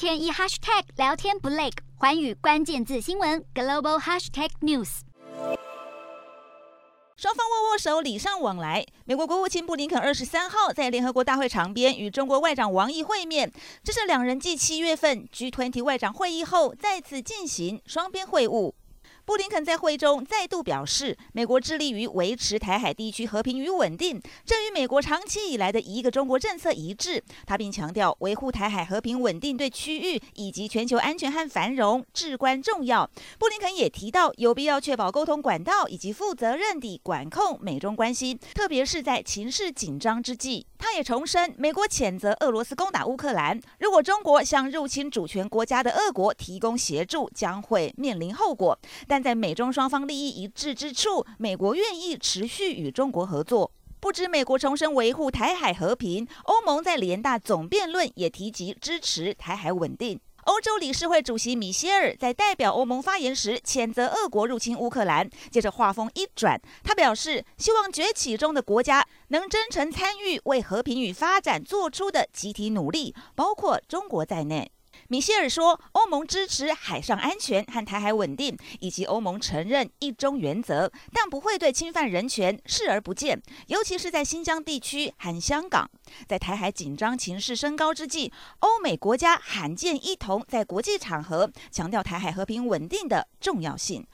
天一 hashtag 聊天不累，环宇关键字新闻 global hashtag news。双方握握手，礼尚往来。美国国务卿布林肯二十三号在联合国大会场边与中国外长王毅会面，这是两人继七月份 G20 外长会议后再次进行双边会晤。布林肯在会中再度表示，美国致力于维持台海地区和平与稳定，这与美国长期以来的一个中国政策一致。他并强调，维护台海和平稳定对区域以及全球安全和繁荣至关重要。布林肯也提到，有必要确保沟通管道以及负责任地管控美中关系，特别是在情势紧张之际。他也重申，美国谴责俄罗斯攻打乌克兰，如果中国向入侵主权国家的俄国提供协助，将会面临后果。但在美中双方利益一致之处，美国愿意持续与中国合作。不止美国重申维护台海和平，欧盟在联大总辩论也提及支持台海稳定。欧洲理事会主席米歇尔在代表欧盟发言时，谴责俄国入侵乌克兰。接着话锋一转，他表示希望崛起中的国家能真诚参与为和平与发展做出的集体努力，包括中国在内。米歇尔说，欧盟支持海上安全和台海稳定，以及欧盟承认一中原则，但不会对侵犯人权视而不见，尤其是在新疆地区和香港。在台海紧张情势升高之际，欧美国家罕见一同在国际场合强调台海和平稳定的重要性。